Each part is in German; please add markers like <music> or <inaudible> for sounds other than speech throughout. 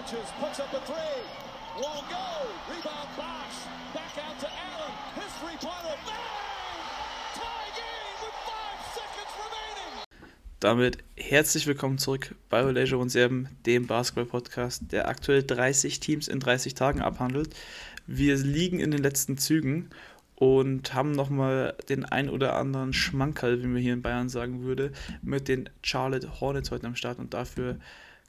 touches, puts up a three. Won't go. Rebound Bosch. Back out to Allen. His three-pointer. Bang! Tie game with five seconds remaining. Damit herzlich willkommen zurück bei Leisure und Serben, dem Basketball-Podcast, der aktuell 30 Teams in 30 Tagen abhandelt. Wir liegen in den letzten Zügen und haben nochmal den ein oder anderen Schmankerl, wie man hier in Bayern sagen würde, mit den Charlotte Hornets heute am Start und dafür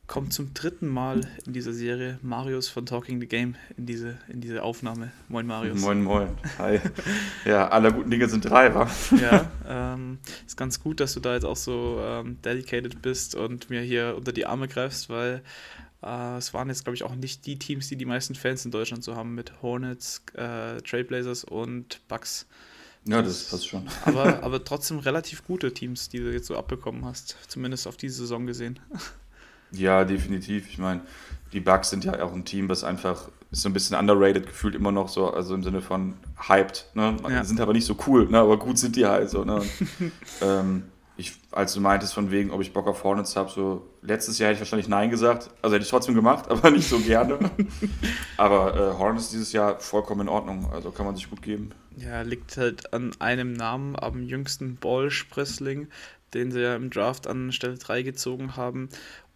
kommt zum dritten Mal in dieser Serie Marius von Talking the Game in diese, in diese Aufnahme. Moin Marius. Moin, moin. Hi. Ja, aller guten Dinge sind drei, wa? Ja, ähm, ist ganz gut, dass du da jetzt auch so ähm, dedicated bist und mir hier unter die Arme greifst, weil äh, es waren jetzt, glaube ich, auch nicht die Teams, die die meisten Fans in Deutschland so haben, mit Hornets, äh, Trailblazers und Bucks. Ja, das passt schon. Aber, aber trotzdem relativ gute Teams, die du jetzt so abbekommen hast, zumindest auf diese Saison gesehen. Ja, definitiv. Ich meine, die Bucks sind ja auch ein Team, was einfach ist so ein bisschen underrated gefühlt immer noch so, also im Sinne von hyped. Ne? Ja. Sind aber nicht so cool, ne? aber gut sind die halt so. Ne? <laughs> ähm, ich, als du meintest von wegen, ob ich Bock auf Hornets habe, so letztes Jahr hätte ich wahrscheinlich Nein gesagt. Also hätte ich trotzdem gemacht, aber nicht so gerne. <laughs> aber äh, Hornets dieses Jahr vollkommen in Ordnung. Also kann man sich gut geben. Ja, liegt halt an einem Namen, am jüngsten Ball-Spressling, den sie ja im Draft an Stelle 3 gezogen haben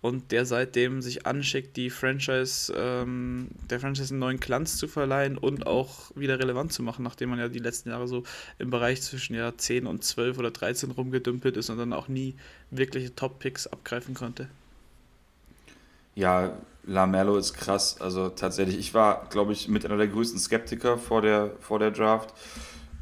und der seitdem sich anschickt, die Franchise, ähm, der Franchise einen neuen Glanz zu verleihen und auch wieder relevant zu machen, nachdem man ja die letzten Jahre so im Bereich zwischen ja 10 und 12 oder 13 rumgedümpelt ist und dann auch nie wirkliche Top-Picks abgreifen konnte. Ja, Lamello ist krass. Also tatsächlich, ich war, glaube ich, mit einer der größten Skeptiker vor der, vor der Draft.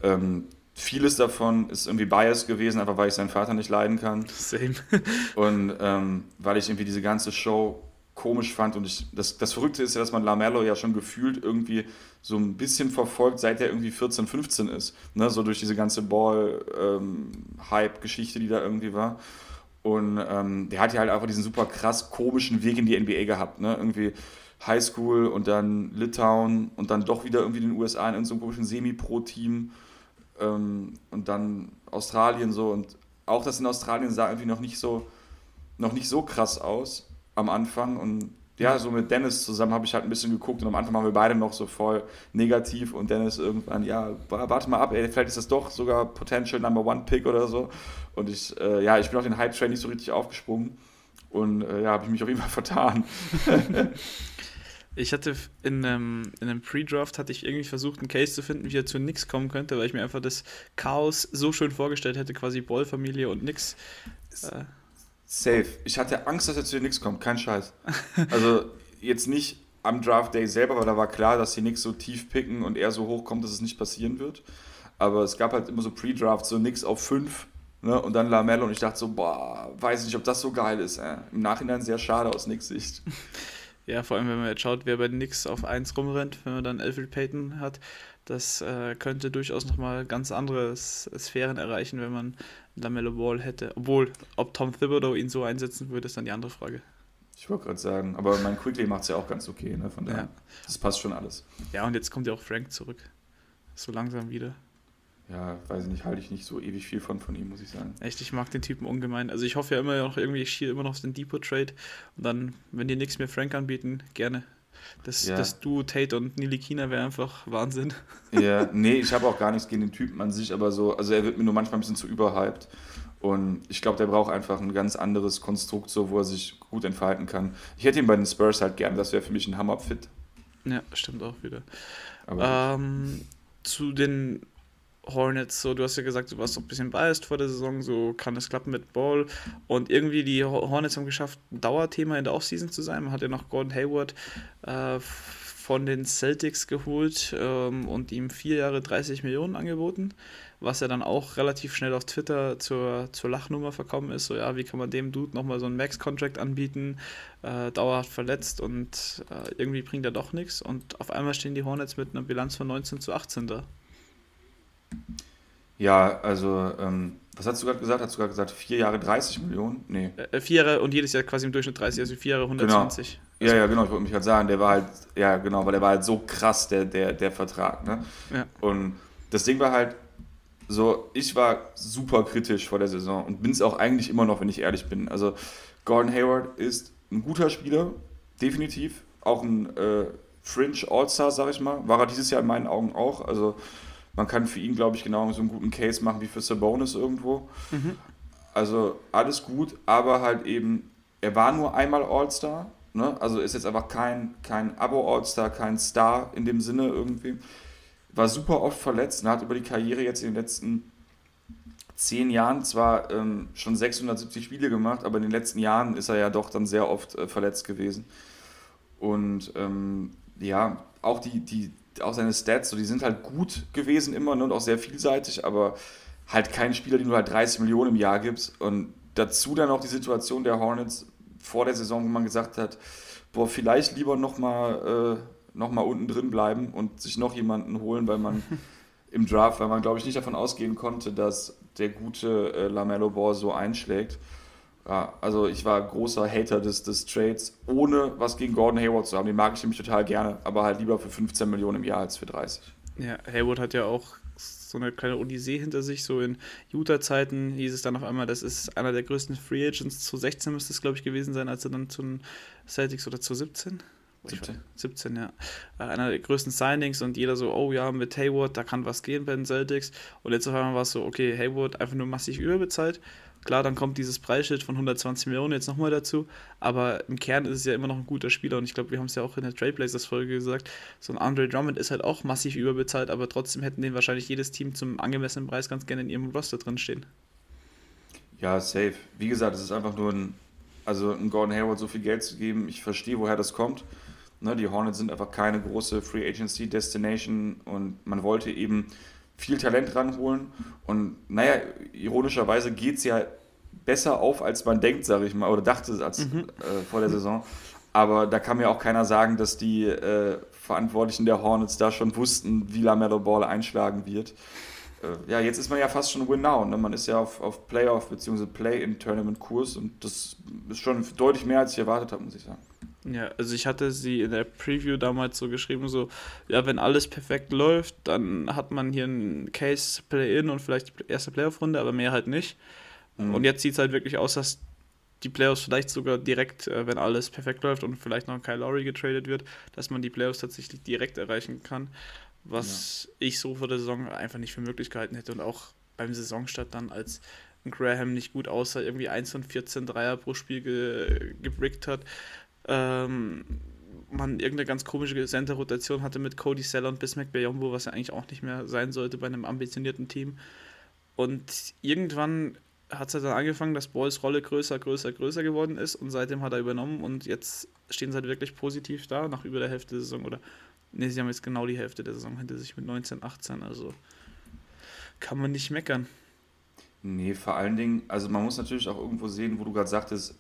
Ähm, vieles davon ist irgendwie Bias gewesen, einfach weil ich seinen Vater nicht leiden kann. Same. <laughs> und ähm, weil ich irgendwie diese ganze Show komisch fand und ich, das, das Verrückte ist ja, dass man Lamello ja schon gefühlt irgendwie so ein bisschen verfolgt, seit er irgendwie 14, 15 ist. Ne? So durch diese ganze Ball-Hype-Geschichte, ähm, die da irgendwie war. Und ähm, der hat ja halt einfach diesen super krass komischen Weg in die NBA gehabt. Ne? Irgendwie Highschool und dann Litauen und dann doch wieder irgendwie in den USA in so einem komischen Semi-Pro-Team ähm, und dann Australien so und auch das in Australien sah irgendwie noch nicht so noch nicht so krass aus am Anfang und ja, so mit Dennis zusammen habe ich halt ein bisschen geguckt und am Anfang waren wir beide noch so voll negativ und Dennis irgendwann, ja, warte mal ab, ey, vielleicht ist das doch sogar Potential Number One Pick oder so. Und ich, äh, ja, ich bin auf den Hype-Train nicht so richtig aufgesprungen und äh, ja, habe ich mich auf jeden Fall <laughs> vertan. <laughs> Ich hatte in einem, in einem Pre-Draft hatte ich irgendwie versucht, einen Case zu finden, wie er zu Nix kommen könnte, weil ich mir einfach das Chaos so schön vorgestellt hätte, quasi Ball-Familie und Nix. Äh. Safe. Ich hatte Angst, dass er zu den Nix kommt, kein Scheiß. Also jetzt nicht am Draft Day selber, weil da war klar, dass die Nix so tief picken und er so hoch kommt, dass es nicht passieren wird. Aber es gab halt immer so Pre-Draft, so Nix auf 5 ne, und dann Lamello und ich dachte so, boah, weiß nicht, ob das so geil ist. Äh. Im Nachhinein sehr schade aus Nix Sicht. <laughs> Ja, vor allem, wenn man jetzt schaut, wer bei den Knicks auf 1 rumrennt, wenn man dann Alfred Payton hat, das äh, könnte durchaus nochmal ganz andere Sphären erreichen, wenn man Lamello Ball hätte. Obwohl, ob Tom Thibodeau ihn so einsetzen würde, ist dann die andere Frage. Ich wollte gerade sagen, aber mein Quickly macht es ja auch ganz okay, ne? Von daher, ja. das passt schon alles. Ja, und jetzt kommt ja auch Frank zurück. So langsam wieder ja, weiß ich nicht, halte ich nicht so ewig viel von, von ihm, muss ich sagen. Echt, ich mag den Typen ungemein. Also ich hoffe ja immer noch irgendwie, ich schiele immer noch auf den Depot-Trade und dann, wenn die nichts mehr Frank anbieten, gerne. Das, ja. das Duo Tate und Nili Kina wäre einfach Wahnsinn. Ja, nee, <laughs> ich habe auch gar nichts gegen den Typen an sich, aber so, also er wird mir nur manchmal ein bisschen zu überhyped. Und ich glaube, der braucht einfach ein ganz anderes Konstrukt, so wo er sich gut entfalten kann. Ich hätte ihn bei den Spurs halt gern, das wäre für mich ein Hammer-Fit. Ja, stimmt auch wieder. Ähm, zu den Hornets, so du hast ja gesagt, du warst so ein bisschen biased vor der Saison, so kann es klappen mit Ball und irgendwie die Hornets haben geschafft, ein Dauerthema in der Offseason zu sein. Man hat ja noch Gordon Hayward äh, von den Celtics geholt ähm, und ihm vier Jahre 30 Millionen angeboten, was ja dann auch relativ schnell auf Twitter zur, zur Lachnummer verkommen ist. So, ja, wie kann man dem Dude nochmal so einen Max-Contract anbieten, äh, dauerhaft verletzt und äh, irgendwie bringt er doch nichts und auf einmal stehen die Hornets mit einer Bilanz von 19 zu 18 da. Ja, also, ähm, was hast du gerade gesagt? Hast du gerade gesagt, vier Jahre 30 Millionen? Nee. Äh, vier Jahre und jedes Jahr quasi im Durchschnitt 30, also vier Jahre 120. Genau. Ja, ja, genau, ich wollte mich gerade sagen, der war halt, ja, genau, weil der war halt so krass, der, der, der Vertrag, ne? Ja. Und das Ding war halt so, ich war super kritisch vor der Saison und bin es auch eigentlich immer noch, wenn ich ehrlich bin. Also, Gordon Hayward ist ein guter Spieler, definitiv, auch ein äh, Fringe All-Star, sag ich mal. War er dieses Jahr in meinen Augen auch. Also man kann für ihn, glaube ich, genau so einen guten Case machen wie für Sabonis irgendwo. Mhm. Also alles gut, aber halt eben, er war nur einmal All-Star. Ne? Also ist jetzt einfach kein, kein Abo-All-Star, kein Star in dem Sinne irgendwie. War super oft verletzt und hat über die Karriere jetzt in den letzten zehn Jahren zwar ähm, schon 670 Spiele gemacht, aber in den letzten Jahren ist er ja doch dann sehr oft äh, verletzt gewesen. Und ähm, ja, auch die, die, auch seine Stats, so, die sind halt gut gewesen immer ne, und auch sehr vielseitig, aber halt kein Spieler, den du halt 30 Millionen im Jahr gibst. Und dazu dann auch die Situation der Hornets vor der Saison, wo man gesagt hat, boah, vielleicht lieber nochmal äh, noch unten drin bleiben und sich noch jemanden holen, weil man <laughs> im Draft, weil man, glaube ich, nicht davon ausgehen konnte, dass der gute äh, Lamello Ball so einschlägt. Ja, also ich war großer Hater des, des Trades, ohne was gegen Gordon Hayward zu haben. Den mag ich nämlich total gerne, aber halt lieber für 15 Millionen im Jahr als für 30. Ja, Hayward hat ja auch so eine kleine Odyssee hinter sich. So in Utah-Zeiten hieß es dann auf einmal, das ist einer der größten Free Agents. Zu 16 müsste es, glaube ich, gewesen sein, als er dann zu den Celtics oder zu 17 17. 17, ja. Äh, einer der größten Signings und jeder so, oh ja, mit Hayward, da kann was gehen bei den Celtics. Und jetzt auf einmal war es so, okay, Hayward einfach nur massiv überbezahlt. Klar, dann kommt dieses Preisschild von 120 Millionen jetzt nochmal dazu, aber im Kern ist es ja immer noch ein guter Spieler und ich glaube, wir haben es ja auch in der Trailblazers-Folge gesagt, so ein Andre Drummond ist halt auch massiv überbezahlt, aber trotzdem hätten den wahrscheinlich jedes Team zum angemessenen Preis ganz gerne in ihrem Roster drinstehen. Ja, safe. Wie gesagt, es ist einfach nur ein, also ein Gordon Hayward so viel Geld zu geben, ich verstehe, woher das kommt. Ne, die Hornets sind einfach keine große Free Agency Destination und man wollte eben viel Talent ranholen. Und naja, ironischerweise geht es ja besser auf, als man denkt, sage ich mal, oder dachte als mhm. äh, vor der Saison. Aber da kann mir auch keiner sagen, dass die äh, Verantwortlichen der Hornets da schon wussten, wie LaMelo Ball einschlagen wird. Äh, ja, jetzt ist man ja fast schon Win Now. Ne? Man ist ja auf, auf Playoff- bzw. Play-in-Tournament-Kurs und das ist schon deutlich mehr, als ich erwartet habe, muss ich sagen. Ja, also ich hatte sie in der Preview damals so geschrieben, so, ja, wenn alles perfekt läuft, dann hat man hier einen Case Play-In und vielleicht die erste Playoff-Runde, aber mehr halt nicht. Mhm. Und jetzt sieht es halt wirklich aus, dass die Playoffs vielleicht sogar direkt, äh, wenn alles perfekt läuft und vielleicht noch Kyle Lowry getradet wird, dass man die Playoffs tatsächlich direkt erreichen kann, was ja. ich so vor der Saison einfach nicht für Möglichkeiten hätte und auch beim Saisonstart dann als Graham nicht gut aussah, irgendwie 1 von 14 Dreier pro Spiel ge gebrickt hat, ähm, man irgendeine ganz komische Center-Rotation hatte mit Cody Seller und Bismack Beyombo, was ja eigentlich auch nicht mehr sein sollte bei einem ambitionierten Team. Und irgendwann hat es halt dann angefangen, dass Balls Rolle größer, größer, größer geworden ist und seitdem hat er übernommen und jetzt stehen sie halt wirklich positiv da, nach über der Hälfte der Saison oder ne, sie haben jetzt genau die Hälfte der Saison hinter sich mit 19, 18, also kann man nicht meckern. Nee, vor allen Dingen, also man muss natürlich auch irgendwo sehen, wo du gerade sagtest,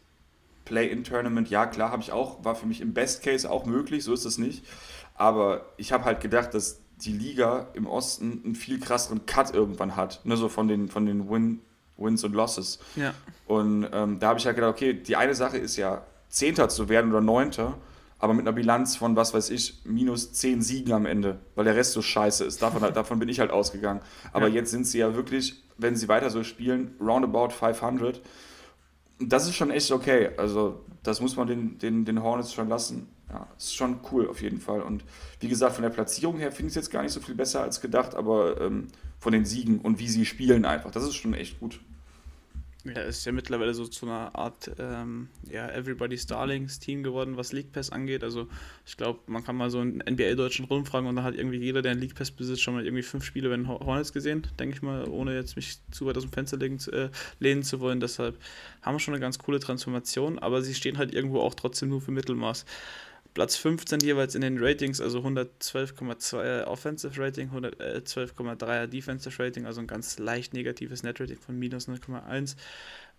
Play-in-Tournament, ja klar, habe ich auch, war für mich im Best Case auch möglich, so ist es nicht. Aber ich habe halt gedacht, dass die Liga im Osten einen viel krasseren Cut irgendwann hat, ne, so von den, von den Win, Wins und Losses. Ja. Und ähm, da habe ich halt gedacht, okay, die eine Sache ist ja, Zehnter zu werden oder Neunter, aber mit einer Bilanz von, was weiß ich, minus zehn Siegen am Ende, weil der Rest so scheiße ist. Davon, <laughs> davon bin ich halt ausgegangen. Aber ja. jetzt sind sie ja wirklich, wenn sie weiter so spielen, roundabout 500 das ist schon echt okay. Also, das muss man den, den, den Hornets schon lassen. Ja, ist schon cool auf jeden Fall. Und wie gesagt, von der Platzierung her finde ich es jetzt gar nicht so viel besser als gedacht, aber ähm, von den Siegen und wie sie spielen einfach, das ist schon echt gut. Ja, ist ja mittlerweile so zu einer Art ähm, ja, Everybody's Darlings Team geworden, was League Pass angeht. Also ich glaube, man kann mal so einen NBA-Deutschen rumfragen und da hat irgendwie jeder, der einen League Pass besitzt, schon mal irgendwie fünf Spiele bei den Hornets gesehen, denke ich mal, ohne jetzt mich zu weit aus dem Fenster legen, äh, lehnen zu wollen. Deshalb haben wir schon eine ganz coole Transformation, aber sie stehen halt irgendwo auch trotzdem nur für Mittelmaß. Platz 15 jeweils in den Ratings, also 112,2 Offensive Rating, 112,3 Defensive Rating, also ein ganz leicht negatives Net Rating von minus 0,1.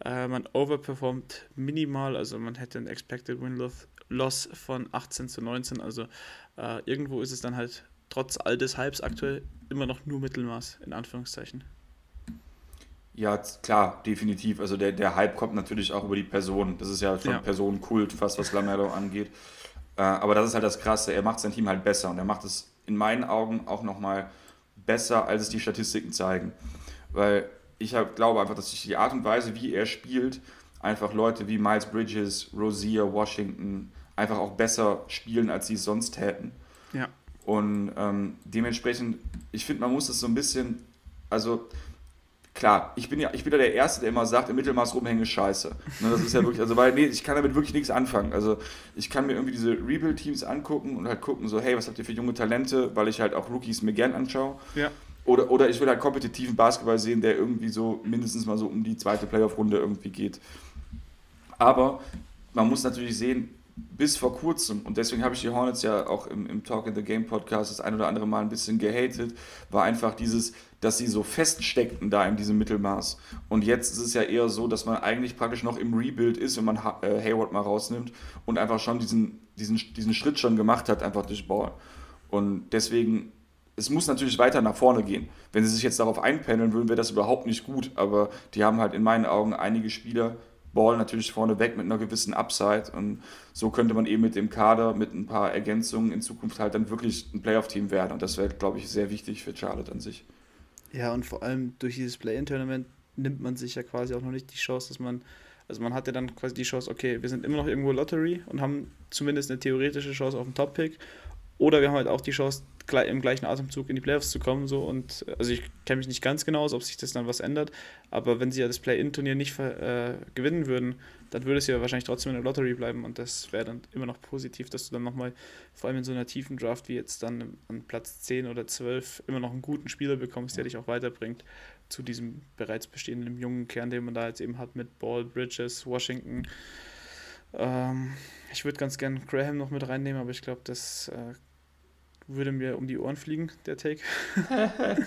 Äh, man overperformt minimal, also man hätte ein Expected Win Loss von 18 zu 19, also äh, irgendwo ist es dann halt trotz all des Hypes aktuell immer noch nur Mittelmaß, in Anführungszeichen. Ja, klar, definitiv. Also der, der Hype kommt natürlich auch über die Person. Das ist ja schon ja. Personenkult, fast was Lamelo angeht. Äh, aber das ist halt das Krasse. Er macht sein Team halt besser und er macht es in meinen Augen auch nochmal besser, als es die Statistiken zeigen. Weil ich halt glaube einfach, dass sich die Art und Weise, wie er spielt, einfach Leute wie Miles Bridges, Rosier, Washington, einfach auch besser spielen, als sie es sonst täten. Ja. Und ähm, dementsprechend, ich finde, man muss es so ein bisschen, also klar, ich bin ja, ich bin ja der Erste, der immer sagt, im Mittelmaß rumhängen ist scheiße. Ne, das ist ja wirklich, also weil, nee, ich kann damit wirklich nichts anfangen. Also ich kann mir irgendwie diese Rebuild-Teams angucken und halt gucken, so, hey, was habt ihr für junge Talente, weil ich halt auch Rookies mir gern anschaue. Ja. Oder, oder ich will halt kompetitiven Basketball sehen, der irgendwie so mindestens mal so um die zweite Playoff-Runde irgendwie geht. Aber man muss natürlich sehen, bis vor kurzem, und deswegen habe ich die Hornets ja auch im, im Talk in the Game Podcast das ein oder andere Mal ein bisschen gehatet, war einfach dieses, dass sie so feststeckten da in diesem Mittelmaß. Und jetzt ist es ja eher so, dass man eigentlich praktisch noch im Rebuild ist, wenn man äh, Hayward mal rausnimmt und einfach schon diesen, diesen, diesen Schritt schon gemacht hat, einfach durch Ball. Und deswegen, es muss natürlich weiter nach vorne gehen. Wenn sie sich jetzt darauf einpendeln würden, wäre das überhaupt nicht gut. Aber die haben halt in meinen Augen einige Spieler, Ball natürlich vorne weg mit einer gewissen Upside. Und so könnte man eben mit dem Kader, mit ein paar Ergänzungen in Zukunft halt dann wirklich ein Playoff-Team werden. Und das wäre, glaube ich, sehr wichtig für Charlotte an sich. Ja, und vor allem durch dieses Play-In-Tournament nimmt man sich ja quasi auch noch nicht die Chance, dass man, also man hat ja dann quasi die Chance, okay, wir sind immer noch irgendwo Lottery und haben zumindest eine theoretische Chance auf den Top-Pick. Oder wir haben halt auch die Chance, im gleichen Atemzug in die Playoffs zu kommen. So. Und also ich kenne mich nicht ganz genau aus, ob sich das dann was ändert. Aber wenn sie ja das Play-In-Turnier nicht äh, gewinnen würden, dann würde es ja wahrscheinlich trotzdem in der Lottery bleiben. Und das wäre dann immer noch positiv, dass du dann nochmal, vor allem in so einer tiefen Draft wie jetzt dann an Platz 10 oder 12, immer noch einen guten Spieler bekommst, der dich auch weiterbringt zu diesem bereits bestehenden jungen Kern, den man da jetzt eben hat mit Ball, Bridges, Washington. Ähm, ich würde ganz gern Graham noch mit reinnehmen, aber ich glaube, das äh, würde mir um die Ohren fliegen, der Take. <laughs>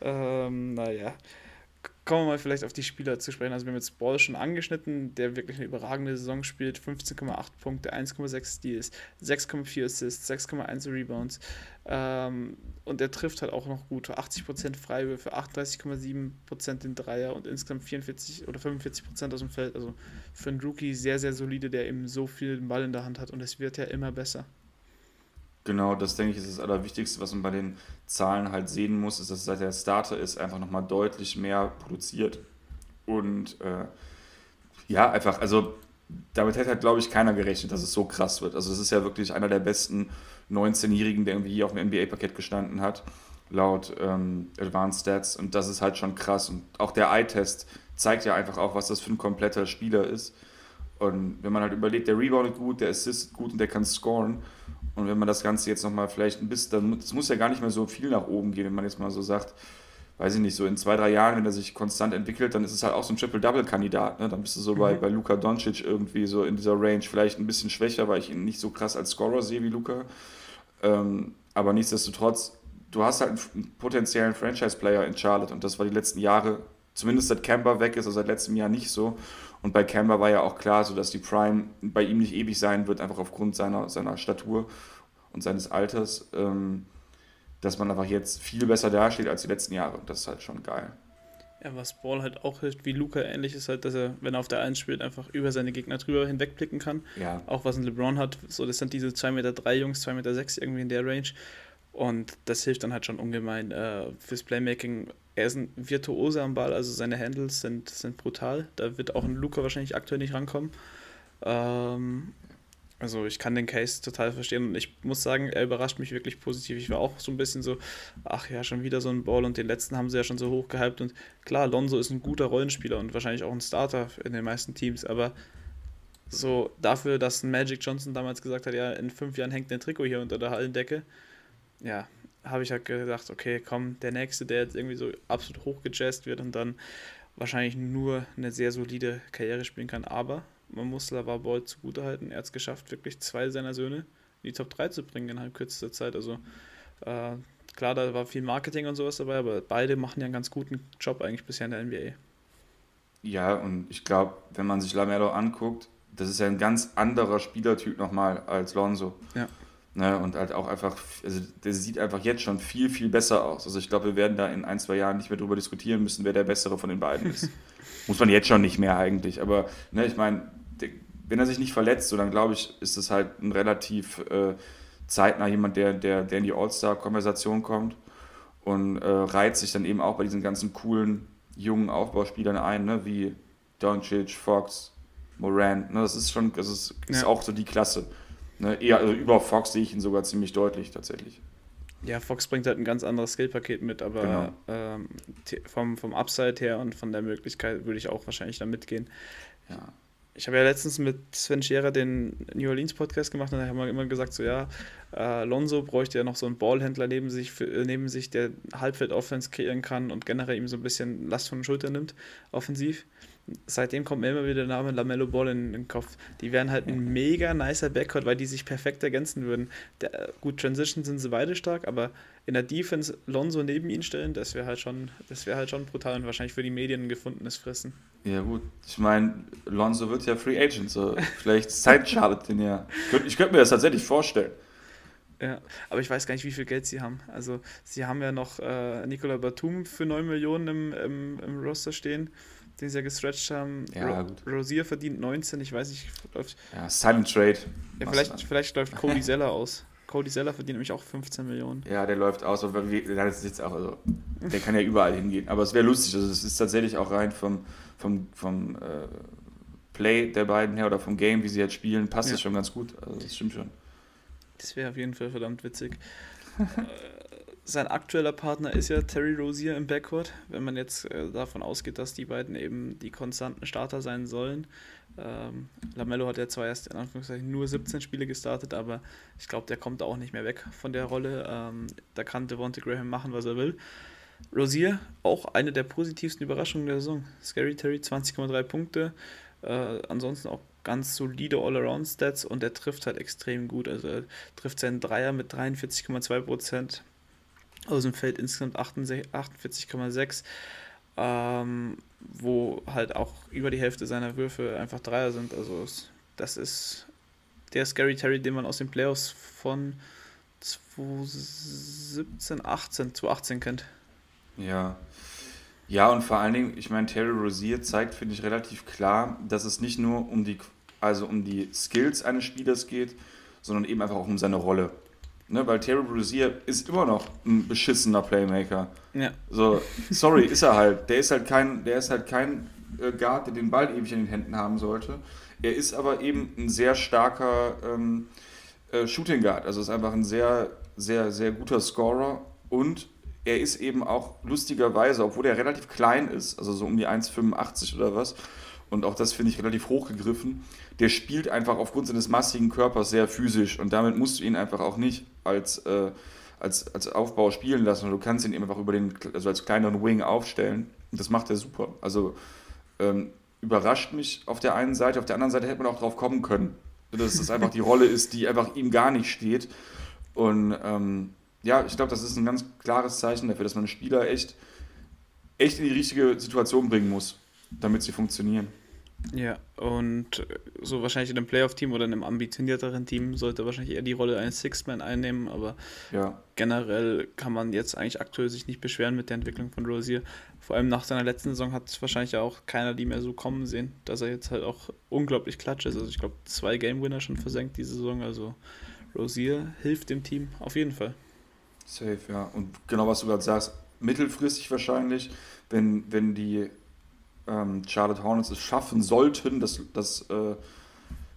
ähm, naja. Kommen wir mal vielleicht auf die Spieler zu sprechen. Also wir haben jetzt Ball schon angeschnitten, der wirklich eine überragende Saison spielt. 15,8 Punkte, 1,6 Steals, 6,4 Assists, 6,1 Rebounds. Ähm, und er trifft halt auch noch gut. 80% Freiwürfe, 38,7% den Dreier und insgesamt 44 oder 45% aus dem Feld. Also für einen Rookie sehr, sehr solide, der eben so viel Ball in der Hand hat. Und es wird ja immer besser. Genau, das denke ich ist das Allerwichtigste, was man bei den Zahlen halt sehen muss, ist, dass seit der Starter ist, einfach nochmal deutlich mehr produziert. Und äh, ja, einfach, also damit hätte halt, glaube ich, keiner gerechnet, dass es so krass wird. Also es ist ja wirklich einer der besten 19-Jährigen, der irgendwie hier auf dem NBA-Paket gestanden hat, laut ähm, Advanced Stats. Und das ist halt schon krass. Und auch der Eye-Test zeigt ja einfach auch, was das für ein kompletter Spieler ist. Und wenn man halt überlegt, der reboundet gut, der assistet gut und der kann scoren. Und wenn man das Ganze jetzt nochmal vielleicht ein bisschen, dann es muss ja gar nicht mehr so viel nach oben gehen, wenn man jetzt mal so sagt, weiß ich nicht, so in zwei, drei Jahren, wenn er sich konstant entwickelt, dann ist es halt auch so ein Triple-Double-Kandidat. Ne? Dann bist du so mhm. bei, bei Luka Doncic irgendwie so in dieser Range, vielleicht ein bisschen schwächer, weil ich ihn nicht so krass als Scorer sehe wie Luka. Ähm, aber nichtsdestotrotz, du hast halt einen potenziellen Franchise-Player in Charlotte und das war die letzten Jahre, zumindest seit Kemba weg ist, also seit letztem Jahr nicht so. Und bei Kemba war ja auch klar, so dass die Prime bei ihm nicht ewig sein wird, einfach aufgrund seiner, seiner Statur und seines Alters, ähm, dass man einfach jetzt viel besser dasteht als die letzten Jahre. Und das ist halt schon geil. Ja, was Ball halt auch hilft, wie Luca ähnlich ist, halt, dass er, wenn er auf der 1 spielt, einfach über seine Gegner drüber hinwegblicken kann. Ja. Auch was ein LeBron hat, so das sind diese 2,3 Meter drei Jungs, 2,6 Meter sechs irgendwie in der Range. Und das hilft dann halt schon ungemein äh, fürs Playmaking er ist ein Virtuose am Ball, also seine Handles sind, sind brutal. Da wird auch ein Luca wahrscheinlich aktuell nicht rankommen. Ähm, also ich kann den Case total verstehen und ich muss sagen, er überrascht mich wirklich positiv. Ich war auch so ein bisschen so, ach ja, schon wieder so ein Ball und den letzten haben sie ja schon so hoch gehypt und klar, Lonzo ist ein guter Rollenspieler und wahrscheinlich auch ein Starter in den meisten Teams, aber so dafür, dass Magic Johnson damals gesagt hat, ja, in fünf Jahren hängt ein Trikot hier unter der Hallendecke, ja, habe ich halt gedacht, okay, komm, der nächste, der jetzt irgendwie so absolut hochgejazzt wird und dann wahrscheinlich nur eine sehr solide Karriere spielen kann. Aber man muss Lavar zugutehalten, er hat es geschafft, wirklich zwei seiner Söhne in die Top 3 zu bringen innerhalb kürzester Zeit. Also äh, klar, da war viel Marketing und sowas dabei, aber beide machen ja einen ganz guten Job eigentlich bisher in der NBA. Ja, und ich glaube, wenn man sich Lamelo anguckt, das ist ja ein ganz anderer Spielertyp nochmal als Lonzo. Ja. Ne, und halt auch einfach, also der sieht einfach jetzt schon viel, viel besser aus. Also ich glaube, wir werden da in ein, zwei Jahren nicht mehr darüber diskutieren müssen, wer der bessere von den beiden ist. <laughs> Muss man jetzt schon nicht mehr eigentlich. Aber ne, ich meine, wenn er sich nicht verletzt, so, dann glaube ich, ist es halt ein relativ äh, zeitnah jemand, der, der, der in die All-Star-Konversation kommt und äh, reiht sich dann eben auch bei diesen ganzen coolen jungen Aufbauspielern ein, ne, wie Doncic, Fox, Moran. Ne, das ist schon, das ist, ist ja. auch so die Klasse. Ne, eher, also über Fox sehe ich ihn sogar ziemlich deutlich tatsächlich. Ja, Fox bringt halt ein ganz anderes Skillpaket mit, aber genau. ähm, vom, vom Upside her und von der Möglichkeit würde ich auch wahrscheinlich da mitgehen. Ja. Ich habe ja letztens mit Sven Scherer den New Orleans Podcast gemacht und da haben wir immer gesagt, so ja, äh, Lonzo bräuchte ja noch so einen Ballhändler neben sich, äh, neben sich, der Halbfeld-Offense kreieren kann und generell ihm so ein bisschen Last von den Schultern nimmt, offensiv seitdem kommt mir immer wieder der Name Lamello Ball in den Kopf. Die wären halt ein mega nicer Backcourt, weil die sich perfekt ergänzen würden. Der, gut, Transition sind sie beide stark, aber in der Defense Lonzo neben ihn stellen, das wäre halt schon, das wäre halt schon brutal und wahrscheinlich für die Medien ein gefundenes Fressen. Ja gut, ich meine, Lonzo wird ja Free Agent, so vielleicht Zeit schadet den ja. Ich könnte mir das tatsächlich vorstellen. Ja, aber ich weiß gar nicht, wie viel Geld sie haben. Also, sie haben ja noch äh, Nicola Batum für 9 Millionen im, im, im Roster stehen den sie ja gestretched haben. Ja, Ro gut. Rosier verdient 19, ich weiß nicht, läuft. Ja, Silent Trade. Ja, vielleicht, vielleicht läuft Cody Zeller aus. Cody Zeller verdient nämlich auch 15 Millionen. Ja, der läuft aus, aber der, ist jetzt auch, also, der kann ja überall hingehen. Aber es wäre lustig, also es ist tatsächlich auch rein vom, vom, vom äh, Play der beiden her oder vom Game, wie sie jetzt spielen, passt ja. das schon ganz gut. Also das stimmt schon. Das wäre auf jeden Fall verdammt witzig. äh, sein aktueller Partner ist ja Terry Rozier im Backcourt, wenn man jetzt äh, davon ausgeht, dass die beiden eben die konstanten Starter sein sollen. Ähm, Lamello hat ja zwar erst in Anführungszeichen nur 17 Spiele gestartet, aber ich glaube, der kommt auch nicht mehr weg von der Rolle. Ähm, da kann Devontae Graham machen, was er will. Rosier, auch eine der positivsten Überraschungen der Saison. Scary Terry, 20,3 Punkte. Äh, ansonsten auch ganz solide All-Around-Stats und er trifft halt extrem gut. Also er trifft seinen Dreier mit 43,2 Prozent aus dem Feld insgesamt 48,6, ähm, wo halt auch über die Hälfte seiner Würfe einfach Dreier sind. Also das ist der Scary Terry, den man aus den Playoffs von 2017, 18, 2018 kennt. Ja. Ja, und vor allen Dingen, ich meine, Terry Rozier zeigt, finde ich, relativ klar, dass es nicht nur um die, also um die Skills eines Spielers geht, sondern eben einfach auch um seine Rolle. Ne, weil Terry Rozier ist immer noch ein beschissener Playmaker. Ja. So, sorry, ist er halt. Der ist halt kein, der ist halt kein äh, Guard, der den Ball ewig in den Händen haben sollte. Er ist aber eben ein sehr starker ähm, äh, Shooting Guard. Also ist einfach ein sehr, sehr, sehr guter Scorer und er ist eben auch lustigerweise, obwohl er relativ klein ist, also so um die 1,85 oder was, und auch das finde ich relativ hochgegriffen, der spielt einfach aufgrund seines massigen Körpers sehr physisch und damit musst du ihn einfach auch nicht als, äh, als, als Aufbau spielen lassen. Du kannst ihn eben einfach über den, also als kleineren Wing aufstellen und das macht er super. Also ähm, überrascht mich auf der einen Seite, auf der anderen Seite hätte man auch drauf kommen können, dass das einfach die Rolle ist, die einfach ihm gar nicht steht. Und ähm, ja, ich glaube, das ist ein ganz klares Zeichen dafür, dass man einen Spieler echt, echt in die richtige Situation bringen muss, damit sie funktionieren. Ja, und so wahrscheinlich in einem Playoff-Team oder in einem ambitionierteren Team sollte wahrscheinlich eher die Rolle eines Six-Man einnehmen, aber ja. generell kann man jetzt eigentlich aktuell sich nicht beschweren mit der Entwicklung von Rosier. Vor allem nach seiner letzten Saison hat es wahrscheinlich auch keiner die mehr so kommen sehen, dass er jetzt halt auch unglaublich klatsch ist. Also ich glaube, zwei Game-Winner schon versenkt diese Saison, also Rosier hilft dem Team auf jeden Fall. Safe, ja. Und genau was du gerade sagst, mittelfristig wahrscheinlich, wenn, wenn die ähm, Charlotte Hornets es schaffen sollten, dass das äh,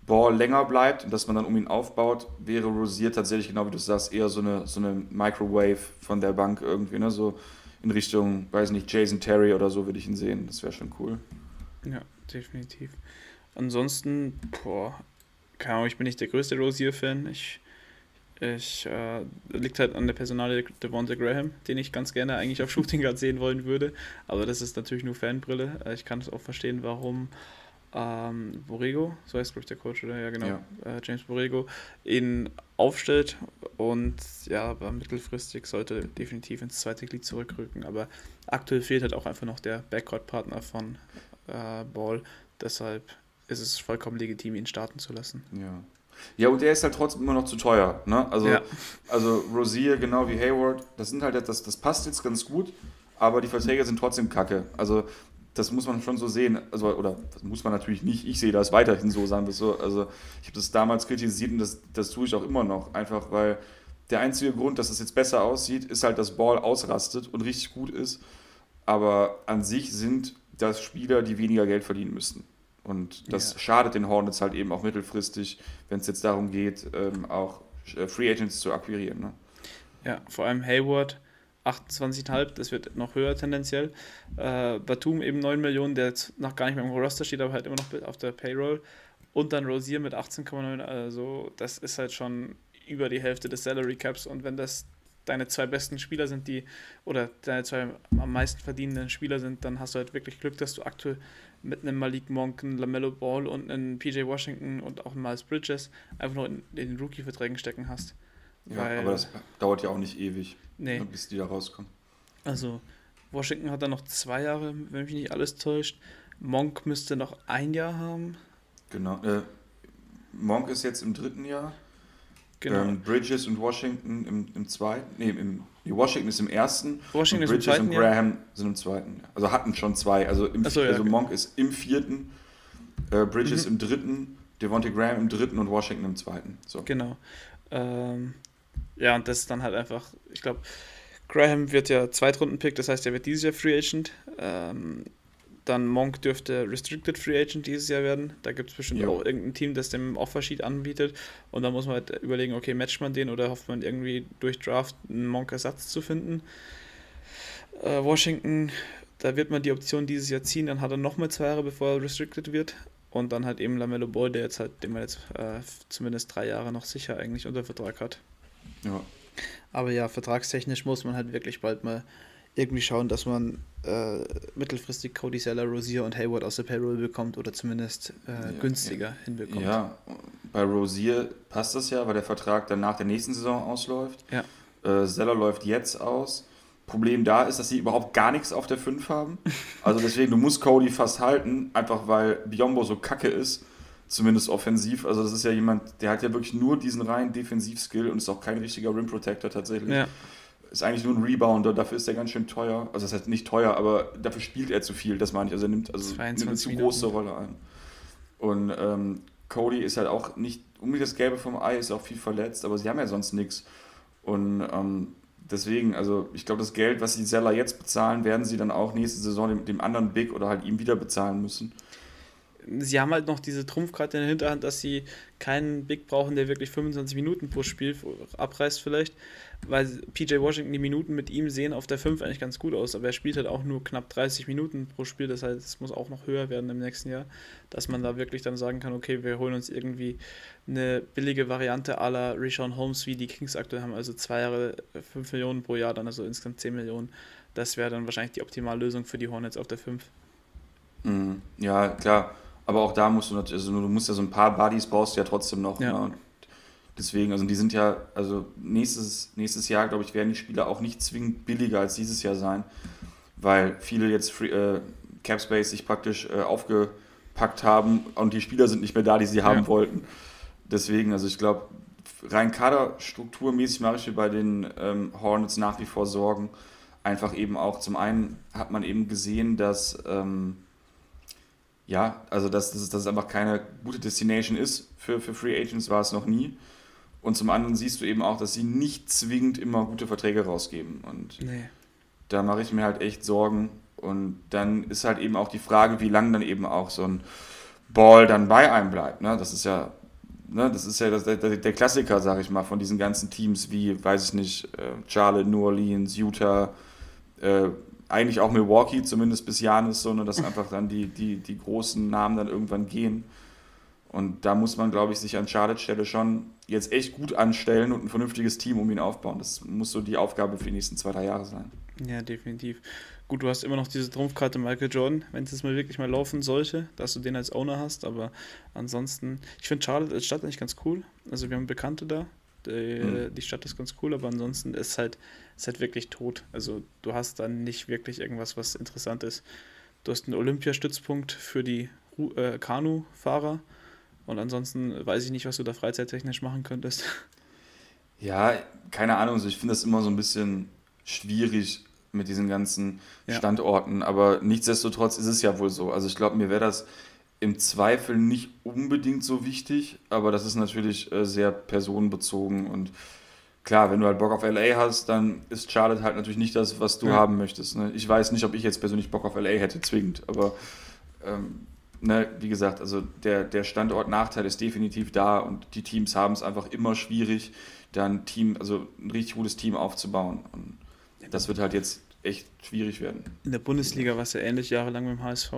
Ball länger bleibt und dass man dann um ihn aufbaut, wäre Rosier tatsächlich, genau wie du sagst, eher so eine, so eine Microwave von der Bank irgendwie, ne? so in Richtung, weiß nicht, Jason Terry oder so würde ich ihn sehen. Das wäre schon cool. Ja, definitiv. Ansonsten, boah, keine Ahnung, ich bin nicht der größte Rosier-Fan. Ich ich, äh, liegt halt an der Personale Devonta Graham, den ich ganz gerne eigentlich auf <laughs> Shooting Guard sehen wollen würde. Aber das ist natürlich nur Fanbrille. Äh, ich kann es auch verstehen, warum ähm, Borrego, so heißt glaube ich der Coach, oder? Ja, genau. Ja. Äh, James Borrego ihn aufstellt. Und ja, aber mittelfristig sollte definitiv ins zweite Glied zurückrücken. Aber aktuell fehlt halt auch einfach noch der Backcourt-Partner von äh, Ball. Deshalb ist es vollkommen legitim, ihn starten zu lassen. Ja. Ja, und der ist halt trotzdem immer noch zu teuer. Ne? Also, ja. also Rosier, genau wie Hayward, das sind halt das, das passt jetzt ganz gut, aber die Verträge sind trotzdem kacke. Also das muss man schon so sehen. Also, oder das muss man natürlich nicht. Ich sehe das weiterhin so, sagen wir so. Also ich habe das damals kritisiert und das, das tue ich auch immer noch. Einfach weil der einzige Grund, dass es jetzt besser aussieht, ist halt, dass Ball ausrastet und richtig gut ist. Aber an sich sind das Spieler, die weniger Geld verdienen müssten. Und das ja. schadet den Hornets halt eben auch mittelfristig, wenn es jetzt darum geht, ähm, auch äh, Free Agents zu akquirieren. Ne? Ja, vor allem Hayward 28,5, das wird noch höher tendenziell. Äh, Batum eben 9 Millionen, der jetzt noch gar nicht mehr im Roster steht, aber halt immer noch auf der Payroll. Und dann Rosier mit 18,9, also das ist halt schon über die Hälfte des Salary Caps. Und wenn das deine zwei besten Spieler sind, die, oder deine zwei am meisten verdienenden Spieler sind, dann hast du halt wirklich Glück, dass du aktuell mit einem Malik Monk, einem LaMelo Ball und einem PJ Washington und auch einem Miles Bridges einfach nur in, in den Rookie-Verträgen stecken hast. Ja, Weil, aber das dauert ja auch nicht ewig, nee. bis die da rauskommen. Also, Washington hat dann noch zwei Jahre, wenn mich nicht alles täuscht. Monk müsste noch ein Jahr haben. Genau. Äh, Monk ist jetzt im dritten Jahr. Genau. Ähm, Bridges und Washington im, im zweiten. Nee, im, Washington ist im ersten. Washington und Bridges ist im zweiten, und Graham ja. sind im zweiten. Also hatten schon zwei. Also, im, so, ja, also okay. Monk ist im vierten, äh, Bridges mhm. im dritten, Devontae Graham im dritten und Washington im zweiten. So. Genau. Ähm, ja, und das ist dann halt einfach, ich glaube, Graham wird ja Zweitrunden-Pick, das heißt, er wird dieses Jahr Free Agent. Ähm, dann Monk dürfte Restricted Free Agent dieses Jahr werden. Da gibt es bestimmt ja. auch irgendein Team, das dem Offersheet anbietet. Und da muss man halt überlegen, okay, matcht man den oder hofft man irgendwie durch Draft einen Monk-Ersatz zu finden. Äh, Washington, da wird man die Option dieses Jahr ziehen, dann hat er nochmal zwei Jahre, bevor er Restricted wird. Und dann halt eben Lamello Ball, der jetzt halt, den man jetzt äh, zumindest drei Jahre noch sicher eigentlich unter Vertrag hat. Ja. Aber ja, vertragstechnisch muss man halt wirklich bald mal irgendwie schauen, dass man äh, mittelfristig Cody Seller, Rosier und Hayward aus der Payroll bekommt oder zumindest äh, ja, günstiger ja. hinbekommt. Ja, bei Rosier passt das ja, weil der Vertrag dann nach der nächsten Saison ausläuft. Ja. Äh, Seller läuft jetzt aus. Problem da ist, dass sie überhaupt gar nichts auf der 5 haben. Also deswegen, du musst Cody fast halten, einfach weil Biombo so kacke ist zumindest offensiv. Also das ist ja jemand, der hat ja wirklich nur diesen reinen Defensivskill und ist auch kein richtiger Rim Protector tatsächlich. Ja. Ist eigentlich nur ein Rebounder, dafür ist er ganz schön teuer. Also das heißt nicht teuer, aber dafür spielt er zu viel, das meine ich. Also er nimmt, also nimmt eine zu große Rolle ein. Und ähm, Cody ist halt auch nicht unbedingt das Gelbe vom Ei, ist auch viel verletzt, aber sie haben ja sonst nichts. Und ähm, deswegen, also ich glaube, das Geld, was die Seller jetzt bezahlen, werden sie dann auch nächste Saison dem, dem anderen Big oder halt ihm wieder bezahlen müssen sie haben halt noch diese Trumpfkarte in der Hinterhand, dass sie keinen Big brauchen, der wirklich 25 Minuten pro Spiel abreißt vielleicht, weil PJ Washington die Minuten mit ihm sehen auf der 5 eigentlich ganz gut aus, aber er spielt halt auch nur knapp 30 Minuten pro Spiel, das heißt, es muss auch noch höher werden im nächsten Jahr, dass man da wirklich dann sagen kann, okay, wir holen uns irgendwie eine billige Variante aller Rishon Holmes, wie die Kings aktuell haben, also zwei Jahre 5 Millionen pro Jahr, dann also insgesamt 10 Millionen. Das wäre dann wahrscheinlich die optimale Lösung für die Hornets auf der 5. Mhm. Ja, klar. Aber auch da musst du natürlich, also du musst ja so ein paar Buddies brauchst du ja trotzdem noch. Ja. Ne? Deswegen, also die sind ja, also nächstes, nächstes Jahr, glaube ich, werden die Spieler auch nicht zwingend billiger als dieses Jahr sein, weil viele jetzt Free, äh, Capspace sich praktisch äh, aufgepackt haben und die Spieler sind nicht mehr da, die sie haben ja. wollten. Deswegen, also ich glaube, rein kaderstrukturmäßig mache ich mir bei den ähm, Hornets nach wie vor Sorgen. Einfach eben auch, zum einen hat man eben gesehen, dass ähm, ja, also dass, dass, dass es einfach keine gute Destination ist für, für Free Agents, war es noch nie. Und zum anderen siehst du eben auch, dass sie nicht zwingend immer gute Verträge rausgeben. Und nee. da mache ich mir halt echt Sorgen. Und dann ist halt eben auch die Frage, wie lange dann eben auch so ein Ball dann bei einem bleibt. Ne? Das ist ja, ne, das ist ja das, der, der Klassiker, sage ich mal, von diesen ganzen Teams wie, weiß ich nicht, äh, Charlotte, New Orleans, Utah, äh, eigentlich auch Milwaukee, zumindest bis Janis, so, ne, dass einfach dann die, die, die großen Namen dann irgendwann gehen. Und da muss man, glaube ich, sich an Charlotte Stelle schon jetzt echt gut anstellen und ein vernünftiges Team um ihn aufbauen. Das muss so die Aufgabe für die nächsten zwei, drei Jahre sein. Ja, definitiv. Gut, du hast immer noch diese Trumpfkarte Michael Jordan, wenn es jetzt mal wirklich mal laufen sollte, dass du den als Owner hast. Aber ansonsten, ich finde Charlotte als Stadt eigentlich ganz cool. Also wir haben Bekannte da, die, mhm. die Stadt ist ganz cool, aber ansonsten ist halt, ist halt wirklich tot. Also du hast dann nicht wirklich irgendwas, was interessant ist. Du hast einen Olympiastützpunkt für die äh, Kanu-Fahrer und ansonsten weiß ich nicht, was du da freizeittechnisch machen könntest. Ja, keine Ahnung. Also ich finde das immer so ein bisschen schwierig mit diesen ganzen ja. Standorten, aber nichtsdestotrotz ist es ja wohl so. Also ich glaube, mir wäre das im Zweifel nicht unbedingt so wichtig, aber das ist natürlich äh, sehr personenbezogen und klar, wenn du halt Bock auf LA hast, dann ist Charlotte halt natürlich nicht das, was du ja. haben möchtest. Ne? Ich weiß nicht, ob ich jetzt persönlich Bock auf LA hätte, zwingend, aber ähm, ne, wie gesagt, also der, der Standortnachteil ist definitiv da und die Teams haben es einfach immer schwierig, dann Team, also ein richtig gutes Team aufzubauen. Und das wird halt jetzt echt schwierig werden. In der Bundesliga war es ja ähnlich jahrelang mit dem HSV.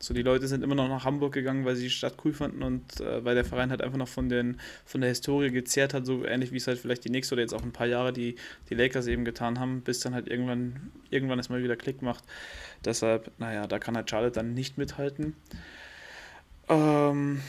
So, die Leute sind immer noch nach Hamburg gegangen, weil sie die Stadt cool fanden und äh, weil der Verein halt einfach noch von, den, von der Historie gezehrt hat, so ähnlich wie es halt vielleicht die nächste oder jetzt auch ein paar Jahre die, die Lakers eben getan haben, bis dann halt irgendwann, irgendwann es mal wieder Klick macht. Deshalb, naja, da kann halt Charlotte dann nicht mithalten. Ähm,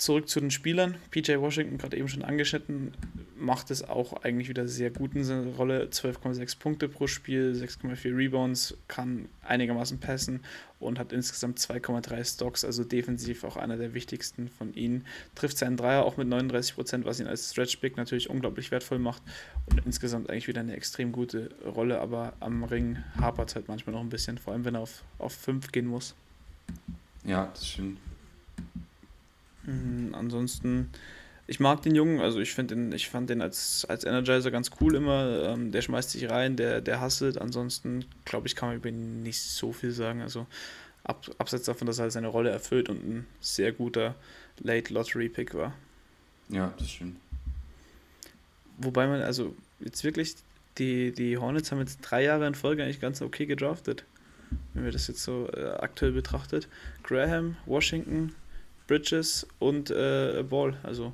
zurück zu den Spielern. PJ Washington, gerade eben schon angeschnitten, macht es auch eigentlich wieder sehr gut in seiner Rolle. 12,6 Punkte pro Spiel, 6,4 Rebounds, kann einigermaßen passen und hat insgesamt 2,3 Stocks, also defensiv auch einer der wichtigsten von ihnen. Trifft seinen Dreier auch mit 39%, was ihn als Stretch Big natürlich unglaublich wertvoll macht und insgesamt eigentlich wieder eine extrem gute Rolle, aber am Ring hapert es halt manchmal noch ein bisschen, vor allem wenn er auf, auf 5 gehen muss. Ja, das stimmt. Mhm, ansonsten, ich mag den Jungen, also ich den, ich fand den als, als Energizer ganz cool immer. Ähm, der schmeißt sich rein, der, der hasselt. Ansonsten, glaube ich, kann man über ihn nicht so viel sagen. Also ab, abseits davon, dass er seine Rolle erfüllt und ein sehr guter Late Lottery Pick war. Ja, das stimmt. Wobei man, also jetzt wirklich, die, die Hornets haben jetzt drei Jahre in Folge eigentlich ganz okay gedraftet. Wenn wir das jetzt so äh, aktuell betrachtet. Graham, Washington, Bridges und äh, Ball. Also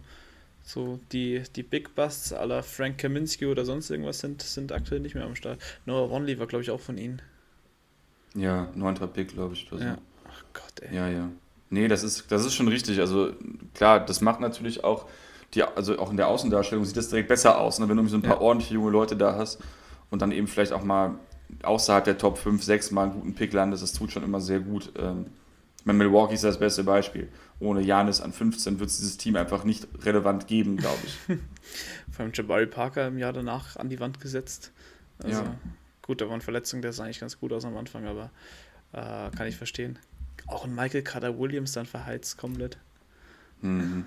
so die, die Big Busts aller Frank Kaminski oder sonst irgendwas sind, sind aktuell nicht mehr am Start. Noah Ronley war, glaube ich, auch von ihnen. Ja, neunter Pick, glaube ich. Oder so. Ja. Ach Gott, ey. Ja, ja. Nee, das ist, das ist schon richtig. Also klar, das macht natürlich auch, die, also auch in der Außendarstellung sieht das direkt besser aus, ne? wenn du so ein paar ja. ordentliche junge Leute da hast und dann eben vielleicht auch mal außerhalb der Top 5, 6 mal einen guten Pick landest, das tut schon immer sehr gut. Ähm, meine, Milwaukee ist das beste Beispiel. Ohne Janis an 15 wird es dieses Team einfach nicht relevant geben, glaube ich. <laughs> Vor allem Jabari Parker im Jahr danach an die Wand gesetzt. Also, ja. Gut, da waren Verletzungen, der sah eigentlich ganz gut aus am Anfang, aber äh, kann ich verstehen. Auch ein Michael Carter Williams dann verheizt komplett. Mhm.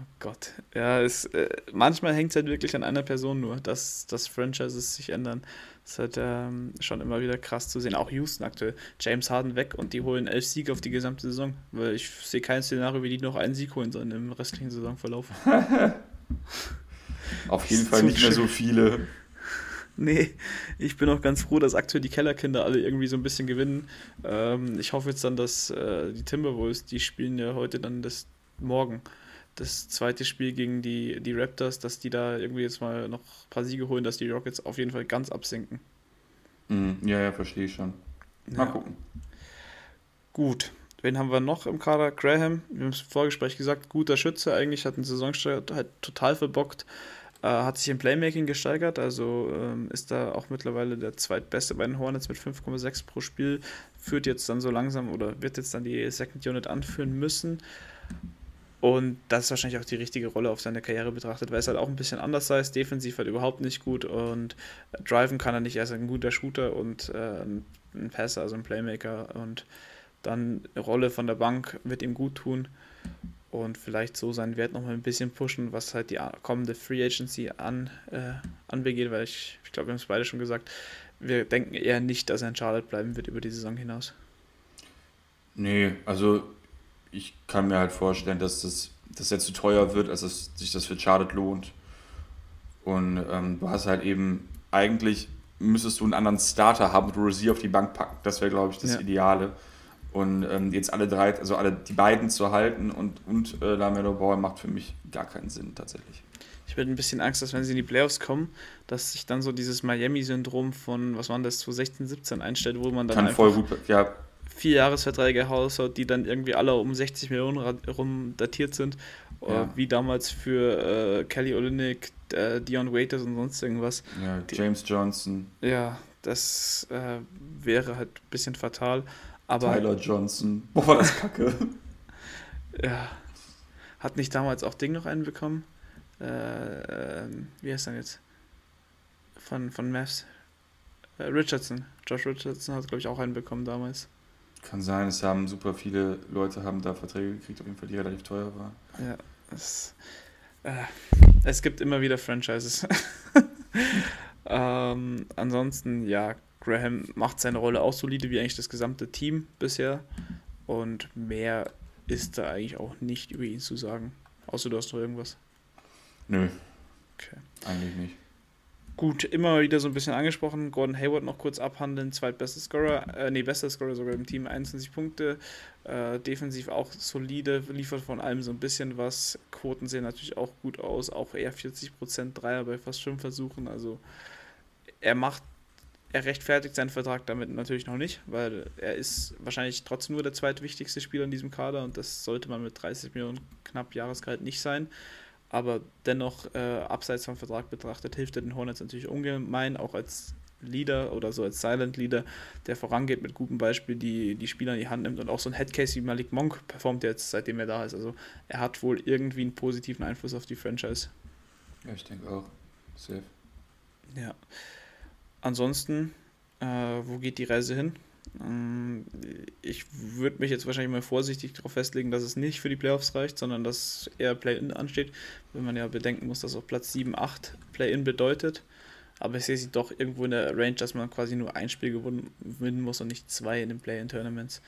Oh Gott. Ja, es, äh, manchmal hängt es halt wirklich an einer Person nur, dass, dass Franchises sich ändern. Das ist halt ähm, schon immer wieder krass zu sehen. Auch Houston aktuell. James Harden weg und die holen elf Siege auf die gesamte Saison. Weil ich sehe kein Szenario, wie die noch einen Sieg holen sollen im restlichen Saisonverlauf. <laughs> auf jeden Fall nicht mehr so viele. <laughs> Nee, ich bin auch ganz froh, dass aktuell die Kellerkinder alle irgendwie so ein bisschen gewinnen. Ähm, ich hoffe jetzt dann, dass äh, die Timberwolves, die spielen ja heute dann das morgen das zweite Spiel gegen die, die Raptors, dass die da irgendwie jetzt mal noch ein paar Siege holen, dass die Rockets auf jeden Fall ganz absinken. Mhm, ja, ja, verstehe ich schon. Mal ja. gucken. Gut. Wen haben wir noch im Kader? Graham, wir haben es im Vorgespräch gesagt, guter Schütze eigentlich, hat einen Saisonstart halt total verbockt, äh, hat sich im Playmaking gesteigert, also ähm, ist da auch mittlerweile der zweitbeste bei den Hornets mit 5,6 pro Spiel, führt jetzt dann so langsam oder wird jetzt dann die Second Unit anführen müssen. Und das ist wahrscheinlich auch die richtige Rolle auf seine Karriere betrachtet, weil es halt auch ein bisschen anders ist. Defensiv halt überhaupt nicht gut und driven kann er nicht. Er ist ein guter Shooter und äh, ein Passer, also ein Playmaker. Und dann eine Rolle von der Bank wird ihm gut tun und vielleicht so seinen Wert nochmal ein bisschen pushen, was halt die kommende Free Agency an, äh, anbegeht, weil ich, ich glaube, wir haben es beide schon gesagt, wir denken eher nicht, dass er in Charlotte bleiben wird über die Saison hinaus. Nee, also ich kann mir halt vorstellen, dass das, das jetzt zu teuer wird, als dass sich das für Charlotte lohnt. Und ähm, du hast halt eben, eigentlich müsstest du einen anderen Starter haben, wo du sie auf die Bank packen. Das wäre, glaube ich, das ja. Ideale. Und ähm, jetzt alle drei, also alle die beiden zu halten und, und äh, Lamelo Ball macht für mich gar keinen Sinn tatsächlich. Ich hätte ein bisschen Angst, dass wenn sie in die Playoffs kommen, dass sich dann so dieses Miami-Syndrom von, was waren das, 2016, 17 einstellt, wo man dann. Kann voll gut, ja, vier Jahresverträge haushaut, die dann irgendwie alle um 60 Millionen rum datiert sind, äh, ja. wie damals für äh, Kelly Olynyk, äh, Dion Waiters und sonst irgendwas. Ja, James die, Johnson. Ja, das äh, wäre halt ein bisschen fatal. Aber, Tyler Johnson. <laughs> Boah, das kacke. <laughs> ja. Hat nicht damals auch Ding noch einen bekommen? Äh, ähm, wie heißt er jetzt? Von, von Mavs. Äh, Richardson. Josh Richardson hat, glaube ich, auch einen bekommen damals. Kann sein, es haben super viele Leute haben da Verträge gekriegt, auf jeden Fall, die relativ teuer waren. Ja, es, äh, es gibt immer wieder Franchises. <laughs> ähm, ansonsten, ja, Graham macht seine Rolle auch solide, wie eigentlich das gesamte Team bisher. Und mehr ist da eigentlich auch nicht über ihn zu sagen. Außer du hast noch irgendwas. Nö. Okay. Eigentlich nicht. Gut, immer wieder so ein bisschen angesprochen. Gordon Hayward noch kurz abhandeln. Zweitbester Scorer, äh, nee, bester Scorer sogar im Team, 21 Punkte. Äh, defensiv auch solide, liefert von allem so ein bisschen was. Quoten sehen natürlich auch gut aus. Auch eher 40% Dreier bei fast 5 Versuchen. Also er macht er rechtfertigt seinen Vertrag damit natürlich noch nicht, weil er ist wahrscheinlich trotzdem nur der zweitwichtigste Spieler in diesem Kader und das sollte man mit 30 Millionen knapp Jahresgehalt nicht sein. Aber dennoch, äh, abseits vom Vertrag betrachtet, hilft er den Hornets natürlich ungemein, auch als Leader oder so als Silent Leader, der vorangeht mit gutem Beispiel, die die Spieler in die Hand nimmt und auch so ein Headcase wie Malik Monk performt jetzt, seitdem er da ist. Also er hat wohl irgendwie einen positiven Einfluss auf die Franchise. Ja, ich denke auch. Safe. Ja. Ansonsten, äh, wo geht die Reise hin? Ähm, ich würde mich jetzt wahrscheinlich mal vorsichtig darauf festlegen, dass es nicht für die Playoffs reicht, sondern dass eher Play-In ansteht, wenn man ja bedenken muss, dass auch Platz 7, 8 Play-In bedeutet. Aber ich sehe sie doch irgendwo in der Range, dass man quasi nur ein Spiel gewinnen muss und nicht zwei in den Play-In-Tournaments.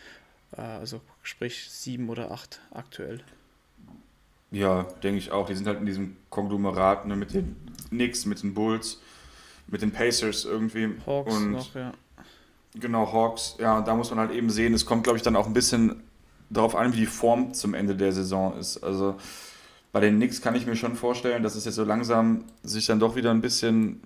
Äh, also sprich 7 oder 8 aktuell. Ja, denke ich auch. Die sind halt in diesem Konglomerat ne, mit den Knicks, mit den Bulls mit den Pacers irgendwie. Hawks und noch, ja. Genau, Hawks. Ja, da muss man halt eben sehen, es kommt, glaube ich, dann auch ein bisschen darauf an, wie die Form zum Ende der Saison ist. Also bei den Knicks kann ich mir schon vorstellen, dass es jetzt so langsam sich dann doch wieder ein bisschen,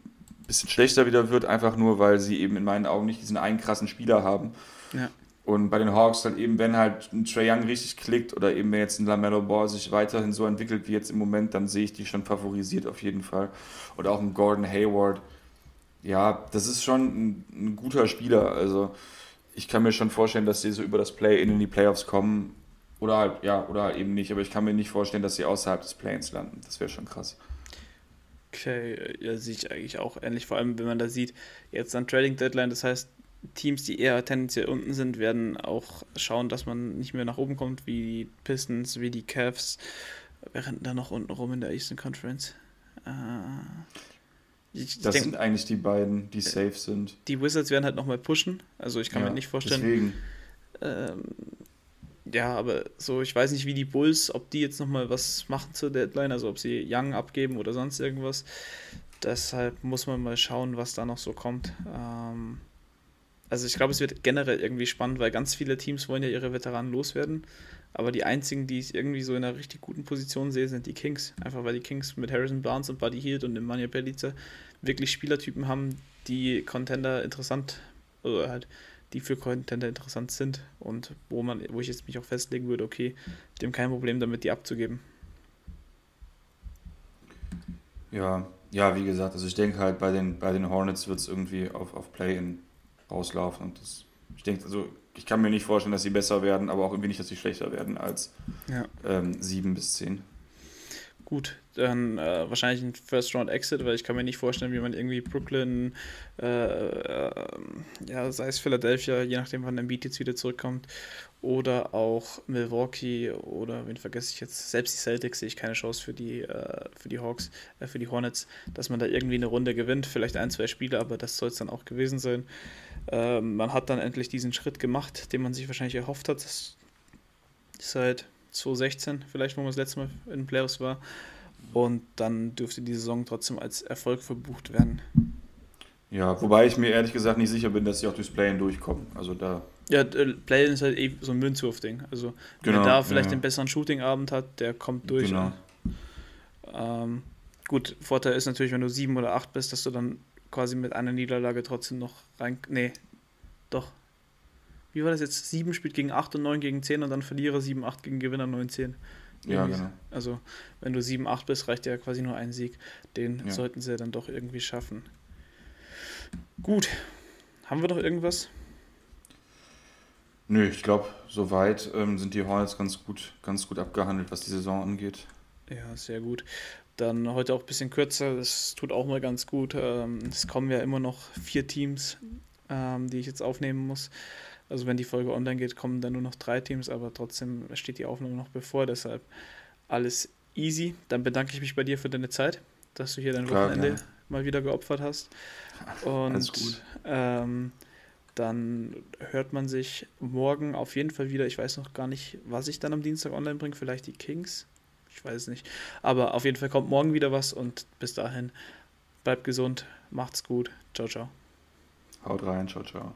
bisschen schlechter wieder wird, einfach nur, weil sie eben in meinen Augen nicht diesen einen krassen Spieler haben. Ja. Und bei den Hawks dann eben, wenn halt ein Trae Young richtig klickt oder eben wenn jetzt ein LaMelo Ball sich weiterhin so entwickelt wie jetzt im Moment, dann sehe ich die schon favorisiert auf jeden Fall. Oder auch ein Gordon Hayward ja, das ist schon ein, ein, guter Spieler. Also ich kann mir schon vorstellen, dass sie so über das Play-In in die Playoffs kommen. Oder halt, ja, oder halt eben nicht. Aber ich kann mir nicht vorstellen, dass sie außerhalb des Play-Ins landen. Das wäre schon krass. Okay, ja, sehe ich eigentlich auch ähnlich. Vor allem, wenn man da sieht, jetzt an Trading Deadline, das heißt, Teams, die eher tendenziell unten sind, werden auch schauen, dass man nicht mehr nach oben kommt, wie die Pistons, wie die Cavs. Während da noch unten rum in der Eastern Conference. Äh, ich, das denk, sind eigentlich die beiden, die safe sind. Die Wizards werden halt nochmal pushen. Also ich kann ja, mir nicht vorstellen. Deswegen. Ähm, ja, aber so, ich weiß nicht, wie die Bulls, ob die jetzt nochmal was machen zur Deadline, also ob sie Young abgeben oder sonst irgendwas. Deshalb muss man mal schauen, was da noch so kommt. Ähm, also ich glaube, es wird generell irgendwie spannend, weil ganz viele Teams wollen ja ihre Veteranen loswerden. Aber die einzigen, die ich irgendwie so in einer richtig guten Position sehe, sind die Kings. Einfach weil die Kings mit Harrison Barnes und Buddy Hield und dem Manja Belica wirklich Spielertypen haben, die Contender interessant, oder halt, die für Contender interessant sind und wo man, wo ich jetzt mich auch festlegen würde, okay, dem kein Problem damit, die abzugeben. Ja, ja, wie gesagt, also ich denke halt bei den, bei den Hornets wird es irgendwie auf, auf Play-In rauslaufen und das, ich denke, also ich kann mir nicht vorstellen, dass sie besser werden, aber auch irgendwie nicht, dass sie schlechter werden als ja. ähm, 7 bis 10. Gut, dann äh, wahrscheinlich ein First Round Exit, weil ich kann mir nicht vorstellen, wie man irgendwie Brooklyn, äh, äh, ja, sei es Philadelphia, je nachdem, wann Embiid jetzt wieder zurückkommt, oder auch Milwaukee oder wen vergesse ich jetzt, selbst die Celtics sehe ich keine Chance für die, äh, für die Hawks, äh, für die Hornets, dass man da irgendwie eine Runde gewinnt, vielleicht ein, zwei Spiele, aber das soll es dann auch gewesen sein. Ähm, man hat dann endlich diesen Schritt gemacht, den man sich wahrscheinlich erhofft hat. Das seit 2016 vielleicht, wo man das letzte Mal in den Playoffs war. Und dann dürfte die Saison trotzdem als Erfolg verbucht werden. Ja, wobei ich mir ehrlich gesagt nicht sicher bin, dass sie auch durchs Play-In durchkommen. Also da. Ja, äh, Play-In ist halt eh so ein Münzwurf-Ding. Also, genau, wer da vielleicht ja. den besseren Shooting-Abend hat, der kommt durch. Genau. Ähm, gut, Vorteil ist natürlich, wenn du sieben oder acht bist, dass du dann quasi mit einer Niederlage trotzdem noch rein. Nee, doch. Wie war das jetzt? 7 spielt gegen 8 und 9 gegen 10 und dann Verlierer 7, 8 gegen Gewinner 9, 10. Ja, genau. Also, wenn du 7, 8 bist, reicht ja quasi nur ein Sieg. Den ja. sollten sie dann doch irgendwie schaffen. Gut. Haben wir noch irgendwas? Nö, ich glaube, soweit ähm, sind die Hornets ganz gut, ganz gut abgehandelt, was die Saison angeht. Ja, sehr gut. Dann heute auch ein bisschen kürzer, das tut auch mal ganz gut. Ähm, es kommen ja immer noch vier Teams, ähm, die ich jetzt aufnehmen muss. Also wenn die Folge online geht, kommen dann nur noch drei Teams, aber trotzdem steht die Aufnahme noch bevor, deshalb alles easy. Dann bedanke ich mich bei dir für deine Zeit, dass du hier dein Klar, Wochenende ja. mal wieder geopfert hast. Und. Ähm, dann hört man sich morgen auf jeden Fall wieder. Ich weiß noch gar nicht, was ich dann am Dienstag online bringe. Vielleicht die Kings. Ich weiß es nicht. Aber auf jeden Fall kommt morgen wieder was und bis dahin bleibt gesund, macht's gut. Ciao, ciao. Haut rein, ciao, ciao.